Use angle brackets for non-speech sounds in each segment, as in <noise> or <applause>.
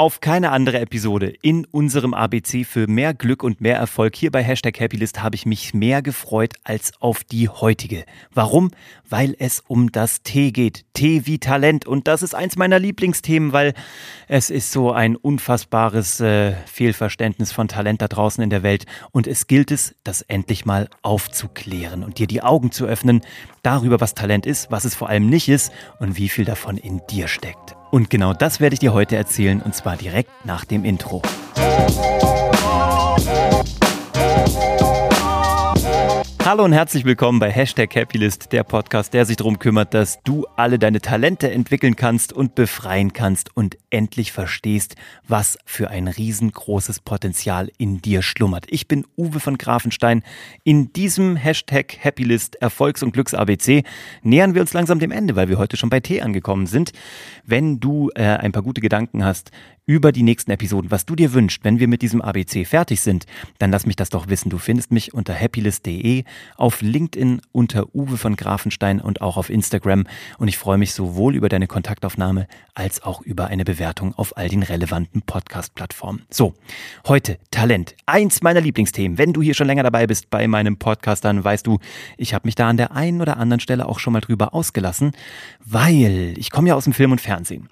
auf keine andere Episode in unserem ABC für mehr Glück und mehr Erfolg hier bei Hashtag Happylist habe ich mich mehr gefreut als auf die heutige. Warum? Weil es um das T geht. T wie Talent. Und das ist eins meiner Lieblingsthemen, weil es ist so ein unfassbares äh, Fehlverständnis von Talent da draußen in der Welt. Und es gilt es, das endlich mal aufzuklären und dir die Augen zu öffnen darüber, was Talent ist, was es vor allem nicht ist und wie viel davon in dir steckt. Und genau das werde ich dir heute erzählen und zwar direkt nach dem Intro. Hallo und herzlich willkommen bei Hashtag Happylist, der Podcast, der sich darum kümmert, dass du alle deine Talente entwickeln kannst und befreien kannst und endlich verstehst, was für ein riesengroßes Potenzial in dir schlummert. Ich bin Uwe von Grafenstein. In diesem Hashtag Happylist Erfolgs- und Glücks-ABC nähern wir uns langsam dem Ende, weil wir heute schon bei T angekommen sind. Wenn du äh, ein paar gute Gedanken hast über die nächsten Episoden, was du dir wünschst, wenn wir mit diesem ABC fertig sind, dann lass mich das doch wissen. Du findest mich unter happylist.de, auf LinkedIn unter Uwe von Grafenstein und auch auf Instagram. Und ich freue mich sowohl über deine Kontaktaufnahme als auch über eine Bewertung auf all den relevanten Podcast-Plattformen. So, heute Talent. Eins meiner Lieblingsthemen. Wenn du hier schon länger dabei bist bei meinem Podcast, dann weißt du, ich habe mich da an der einen oder anderen Stelle auch schon mal drüber ausgelassen, weil ich komme ja aus dem Film und Fernsehen.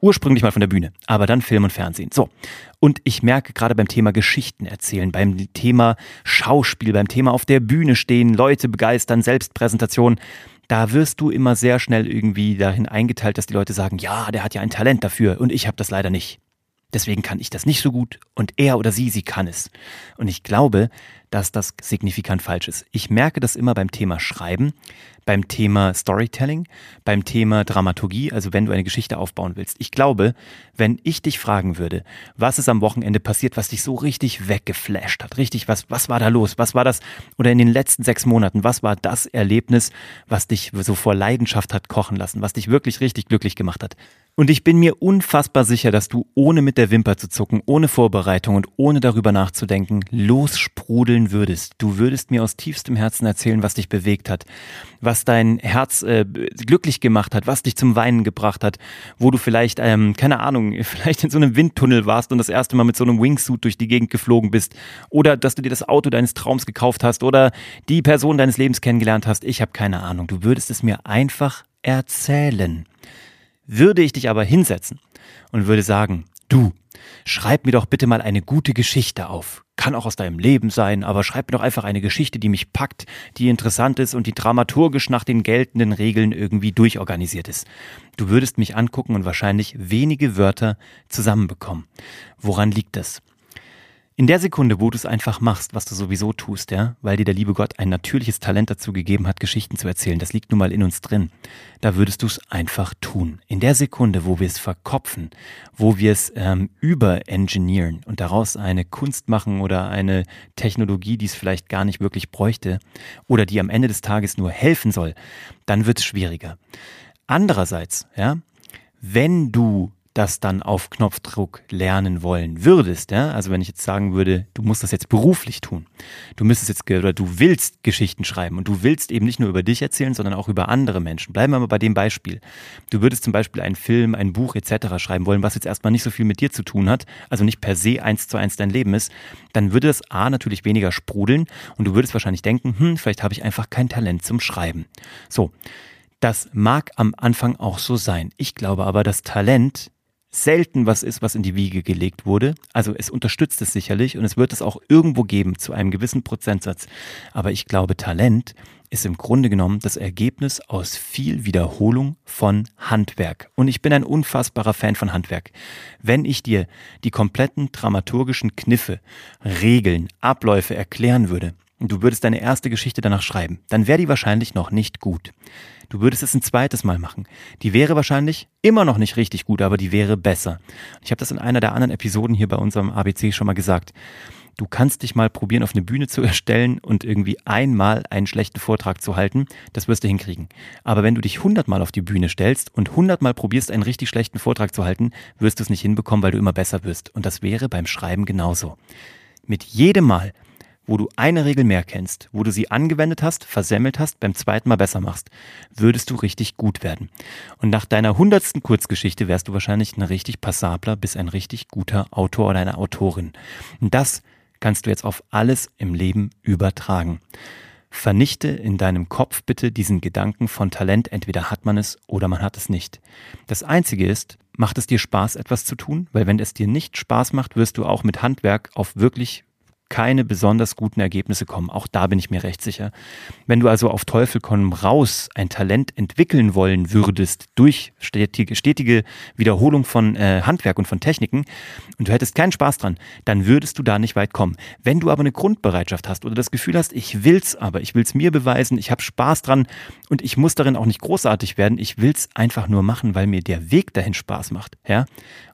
Ursprünglich mal von der Bühne, aber dann Film und Fernsehen. So. Und ich merke gerade beim Thema Geschichten erzählen, beim Thema Schauspiel, beim Thema auf der Bühne stehen, Leute begeistern, Selbstpräsentation, da wirst du immer sehr schnell irgendwie dahin eingeteilt, dass die Leute sagen, ja, der hat ja ein Talent dafür und ich habe das leider nicht. Deswegen kann ich das nicht so gut und er oder sie, sie kann es. Und ich glaube, dass das signifikant falsch ist. Ich merke das immer beim Thema Schreiben, beim Thema Storytelling, beim Thema Dramaturgie, also wenn du eine Geschichte aufbauen willst. Ich glaube, wenn ich dich fragen würde, was ist am Wochenende passiert, was dich so richtig weggeflasht hat, richtig, was, was war da los, was war das, oder in den letzten sechs Monaten, was war das Erlebnis, was dich so vor Leidenschaft hat kochen lassen, was dich wirklich richtig glücklich gemacht hat, und ich bin mir unfassbar sicher, dass du ohne mit der Wimper zu zucken, ohne Vorbereitung und ohne darüber nachzudenken, lossprudeln würdest. Du würdest mir aus tiefstem Herzen erzählen, was dich bewegt hat, was dein Herz äh, glücklich gemacht hat, was dich zum Weinen gebracht hat, wo du vielleicht, ähm, keine Ahnung, <laughs> vielleicht in so einem Windtunnel warst und das erste Mal mit so einem Wingsuit durch die Gegend geflogen bist oder dass du dir das Auto deines Traums gekauft hast oder die Person deines Lebens kennengelernt hast. Ich habe keine Ahnung. Du würdest es mir einfach erzählen. Würde ich dich aber hinsetzen und würde sagen, du, schreib mir doch bitte mal eine gute Geschichte auf. Kann auch aus deinem Leben sein, aber schreib mir doch einfach eine Geschichte, die mich packt, die interessant ist und die dramaturgisch nach den geltenden Regeln irgendwie durchorganisiert ist. Du würdest mich angucken und wahrscheinlich wenige Wörter zusammenbekommen. Woran liegt das? In der Sekunde, wo du es einfach machst, was du sowieso tust, ja, weil dir der liebe Gott ein natürliches Talent dazu gegeben hat, Geschichten zu erzählen, das liegt nun mal in uns drin, da würdest du es einfach tun. In der Sekunde, wo wir es verkopfen, wo wir es ähm, überengineeren und daraus eine Kunst machen oder eine Technologie, die es vielleicht gar nicht wirklich bräuchte oder die am Ende des Tages nur helfen soll, dann wird es schwieriger. Andererseits, ja, wenn du das dann auf Knopfdruck lernen wollen würdest, ja, also wenn ich jetzt sagen würde, du musst das jetzt beruflich tun, du müsstest jetzt oder du willst Geschichten schreiben und du willst eben nicht nur über dich erzählen, sondern auch über andere Menschen. Bleiben wir mal bei dem Beispiel. Du würdest zum Beispiel einen Film, ein Buch etc. schreiben wollen, was jetzt erstmal nicht so viel mit dir zu tun hat, also nicht per se eins zu eins dein Leben ist, dann würde das A natürlich weniger sprudeln und du würdest wahrscheinlich denken, hm, vielleicht habe ich einfach kein Talent zum Schreiben. So. Das mag am Anfang auch so sein. Ich glaube aber, dass Talent selten was ist, was in die Wiege gelegt wurde. Also es unterstützt es sicherlich und es wird es auch irgendwo geben zu einem gewissen Prozentsatz. Aber ich glaube, Talent ist im Grunde genommen das Ergebnis aus viel Wiederholung von Handwerk. Und ich bin ein unfassbarer Fan von Handwerk. Wenn ich dir die kompletten dramaturgischen Kniffe, Regeln, Abläufe erklären würde, du würdest deine erste Geschichte danach schreiben, dann wäre die wahrscheinlich noch nicht gut. Du würdest es ein zweites Mal machen. Die wäre wahrscheinlich immer noch nicht richtig gut, aber die wäre besser. Ich habe das in einer der anderen Episoden hier bei unserem ABC schon mal gesagt. Du kannst dich mal probieren, auf eine Bühne zu <laughs> erstellen und irgendwie einmal einen schlechten Vortrag zu halten. Das wirst du hinkriegen. Aber wenn du dich hundertmal auf die Bühne stellst und hundertmal probierst, einen richtig schlechten Vortrag zu halten, wirst du es nicht hinbekommen, weil du immer besser wirst. Und das wäre beim Schreiben genauso. Mit jedem Mal, wo du eine Regel mehr kennst, wo du sie angewendet hast, versemmelt hast, beim zweiten Mal besser machst, würdest du richtig gut werden. Und nach deiner hundertsten Kurzgeschichte wärst du wahrscheinlich ein richtig passabler bis ein richtig guter Autor oder eine Autorin. Und das kannst du jetzt auf alles im Leben übertragen. Vernichte in deinem Kopf bitte diesen Gedanken von Talent, entweder hat man es oder man hat es nicht. Das Einzige ist, macht es dir Spaß, etwas zu tun? Weil wenn es dir nicht Spaß macht, wirst du auch mit Handwerk auf wirklich keine besonders guten Ergebnisse kommen. Auch da bin ich mir recht sicher. Wenn du also auf Teufel komm raus ein Talent entwickeln wollen würdest durch stetige, stetige Wiederholung von äh, Handwerk und von Techniken und du hättest keinen Spaß dran, dann würdest du da nicht weit kommen. Wenn du aber eine Grundbereitschaft hast oder das Gefühl hast, ich will's aber, ich will's mir beweisen, ich habe Spaß dran und ich muss darin auch nicht großartig werden, ich will's einfach nur machen, weil mir der Weg dahin Spaß macht, ja?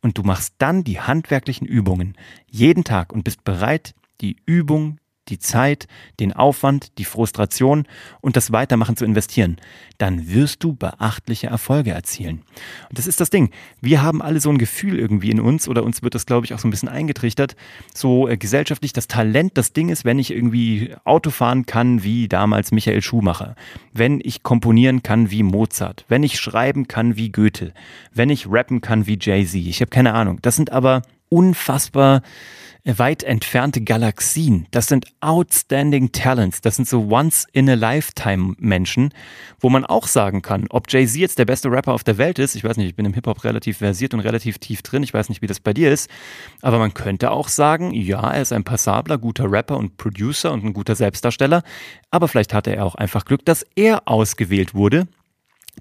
Und du machst dann die handwerklichen Übungen jeden Tag und bist bereit, die Übung, die Zeit, den Aufwand, die Frustration und das Weitermachen zu investieren, dann wirst du beachtliche Erfolge erzielen. Und das ist das Ding. Wir haben alle so ein Gefühl irgendwie in uns oder uns wird das, glaube ich, auch so ein bisschen eingetrichtert, so äh, gesellschaftlich das Talent das Ding ist, wenn ich irgendwie Auto fahren kann wie damals Michael Schumacher, wenn ich komponieren kann wie Mozart, wenn ich schreiben kann wie Goethe, wenn ich rappen kann wie Jay-Z. Ich habe keine Ahnung. Das sind aber unfassbar weit entfernte Galaxien. Das sind outstanding Talents. Das sind so once-in-a-lifetime Menschen, wo man auch sagen kann, ob Jay-Z jetzt der beste Rapper auf der Welt ist. Ich weiß nicht, ich bin im Hip-Hop relativ versiert und relativ tief drin. Ich weiß nicht, wie das bei dir ist. Aber man könnte auch sagen, ja, er ist ein passabler, guter Rapper und Producer und ein guter Selbstdarsteller. Aber vielleicht hatte er auch einfach Glück, dass er ausgewählt wurde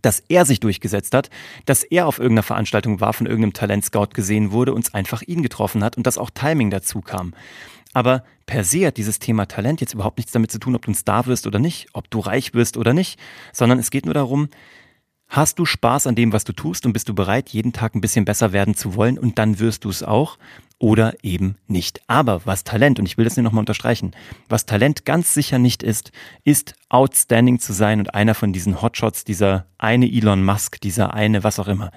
dass er sich durchgesetzt hat, dass er auf irgendeiner Veranstaltung war, von irgendeinem Talentscout gesehen wurde und einfach ihn getroffen hat und dass auch Timing dazu kam. Aber per se hat dieses Thema Talent jetzt überhaupt nichts damit zu tun, ob du ein Star wirst oder nicht, ob du reich wirst oder nicht, sondern es geht nur darum, Hast du Spaß an dem, was du tust und bist du bereit, jeden Tag ein bisschen besser werden zu wollen und dann wirst du es auch oder eben nicht. Aber was Talent, und ich will das hier nochmal unterstreichen, was Talent ganz sicher nicht ist, ist outstanding zu sein und einer von diesen Hotshots, dieser eine Elon Musk, dieser eine was auch immer.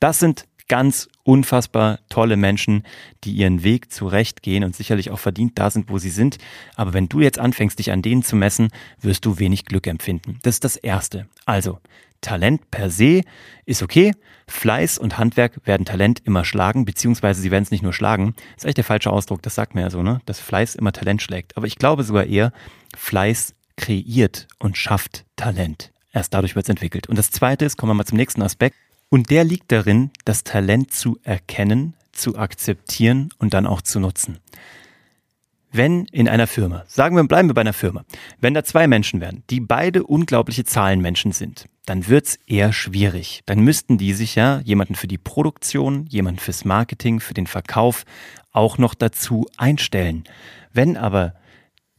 Das sind ganz unfassbar tolle Menschen, die ihren Weg zurechtgehen und sicherlich auch verdient da sind, wo sie sind. Aber wenn du jetzt anfängst, dich an denen zu messen, wirst du wenig Glück empfinden. Das ist das Erste. Also, Talent per se ist okay. Fleiß und Handwerk werden Talent immer schlagen, beziehungsweise sie werden es nicht nur schlagen. Das ist echt der falsche Ausdruck, das sagt mir ja so, ne? Dass Fleiß immer Talent schlägt. Aber ich glaube sogar eher, Fleiß kreiert und schafft Talent. Erst dadurch wird es entwickelt. Und das zweite ist, kommen wir mal zum nächsten Aspekt. Und der liegt darin, das Talent zu erkennen, zu akzeptieren und dann auch zu nutzen. Wenn in einer Firma, sagen wir, bleiben wir bei einer Firma, wenn da zwei Menschen wären, die beide unglaubliche Zahlenmenschen sind, dann wird's eher schwierig. Dann müssten die sich ja jemanden für die Produktion, jemanden fürs Marketing, für den Verkauf auch noch dazu einstellen. Wenn aber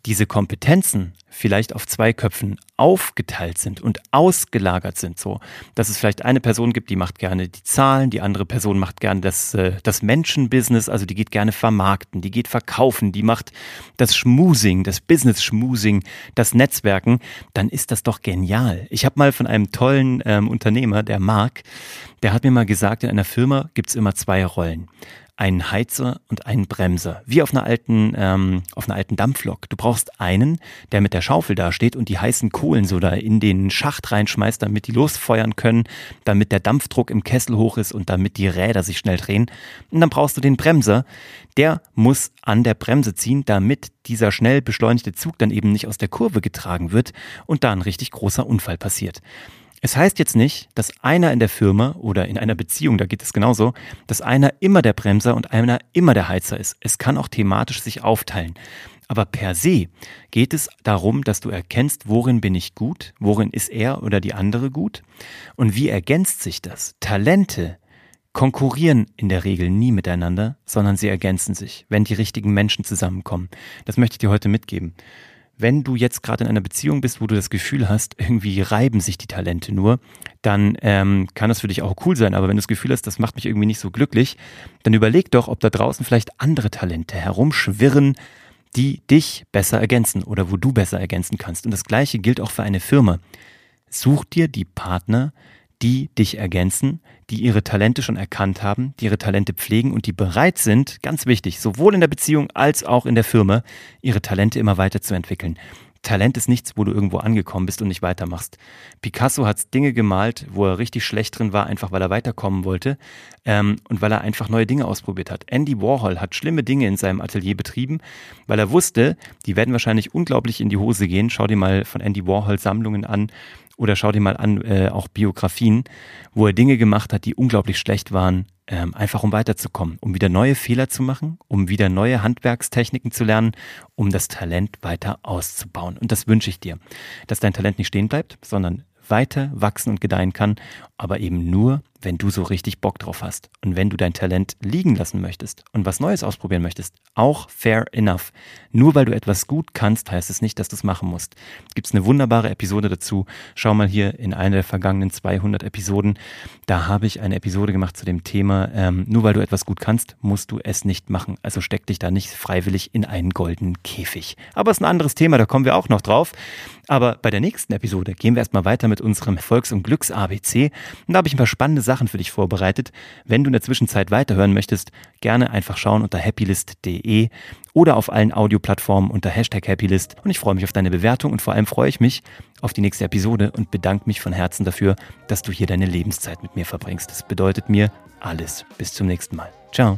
diese Kompetenzen vielleicht auf zwei Köpfen aufgeteilt sind und ausgelagert sind, so, dass es vielleicht eine Person gibt, die macht gerne die Zahlen, die andere Person macht gerne das, äh, das Menschenbusiness, also die geht gerne vermarkten, die geht verkaufen, die macht das Schmusing, das Business-Schmusing, das Netzwerken, dann ist das doch genial. Ich habe mal von einem tollen ähm, Unternehmer, der Mark, der hat mir mal gesagt, in einer Firma gibt's immer zwei Rollen einen Heizer und einen Bremser. Wie auf einer alten, ähm, auf einer alten Dampflok. Du brauchst einen, der mit der Schaufel dasteht und die heißen Kohlen so da in den Schacht reinschmeißt, damit die losfeuern können, damit der Dampfdruck im Kessel hoch ist und damit die Räder sich schnell drehen. Und dann brauchst du den Bremser. Der muss an der Bremse ziehen, damit dieser schnell beschleunigte Zug dann eben nicht aus der Kurve getragen wird und da ein richtig großer Unfall passiert. Es heißt jetzt nicht, dass einer in der Firma oder in einer Beziehung, da geht es genauso, dass einer immer der Bremser und einer immer der Heizer ist. Es kann auch thematisch sich aufteilen. Aber per se geht es darum, dass du erkennst, worin bin ich gut, worin ist er oder die andere gut und wie ergänzt sich das. Talente konkurrieren in der Regel nie miteinander, sondern sie ergänzen sich, wenn die richtigen Menschen zusammenkommen. Das möchte ich dir heute mitgeben wenn du jetzt gerade in einer Beziehung bist, wo du das Gefühl hast, irgendwie reiben sich die Talente nur, dann ähm, kann das für dich auch cool sein. Aber wenn du das Gefühl hast, das macht mich irgendwie nicht so glücklich, dann überleg doch, ob da draußen vielleicht andere Talente herumschwirren, die dich besser ergänzen oder wo du besser ergänzen kannst. Und das Gleiche gilt auch für eine Firma. Such dir die Partner, die dich ergänzen, die ihre Talente schon erkannt haben, die ihre Talente pflegen und die bereit sind, ganz wichtig, sowohl in der Beziehung als auch in der Firma, ihre Talente immer weiterzuentwickeln. Talent ist nichts, wo du irgendwo angekommen bist und nicht weitermachst. Picasso hat Dinge gemalt, wo er richtig schlecht drin war, einfach weil er weiterkommen wollte ähm, und weil er einfach neue Dinge ausprobiert hat. Andy Warhol hat schlimme Dinge in seinem Atelier betrieben, weil er wusste, die werden wahrscheinlich unglaublich in die Hose gehen. Schau dir mal von Andy Warhol Sammlungen an oder schau dir mal an, äh, auch Biografien, wo er Dinge gemacht hat, die unglaublich schlecht waren, ähm, einfach um weiterzukommen, um wieder neue Fehler zu machen, um wieder neue Handwerkstechniken zu lernen, um das Talent weiter auszubauen. Und das wünsche ich dir, dass dein Talent nicht stehen bleibt, sondern weiter wachsen und gedeihen kann, aber eben nur, wenn du so richtig Bock drauf hast und wenn du dein Talent liegen lassen möchtest und was Neues ausprobieren möchtest, auch fair enough. Nur weil du etwas gut kannst, heißt es nicht, dass du es machen musst. Gibt es eine wunderbare Episode dazu. Schau mal hier in einer der vergangenen 200 Episoden. Da habe ich eine Episode gemacht zu dem Thema, ähm, nur weil du etwas gut kannst, musst du es nicht machen. Also steck dich da nicht freiwillig in einen goldenen Käfig. Aber es ist ein anderes Thema, da kommen wir auch noch drauf. Aber bei der nächsten Episode gehen wir erstmal weiter mit unserem Erfolgs- und Glücks-ABC. Und da habe ich ein paar spannende Sachen für dich vorbereitet. Wenn du in der Zwischenzeit weiterhören möchtest, gerne einfach schauen unter happylist.de oder auf allen Audioplattformen unter Hashtag Happylist. Und ich freue mich auf deine Bewertung und vor allem freue ich mich auf die nächste Episode und bedanke mich von Herzen dafür, dass du hier deine Lebenszeit mit mir verbringst. Das bedeutet mir alles. Bis zum nächsten Mal. Ciao.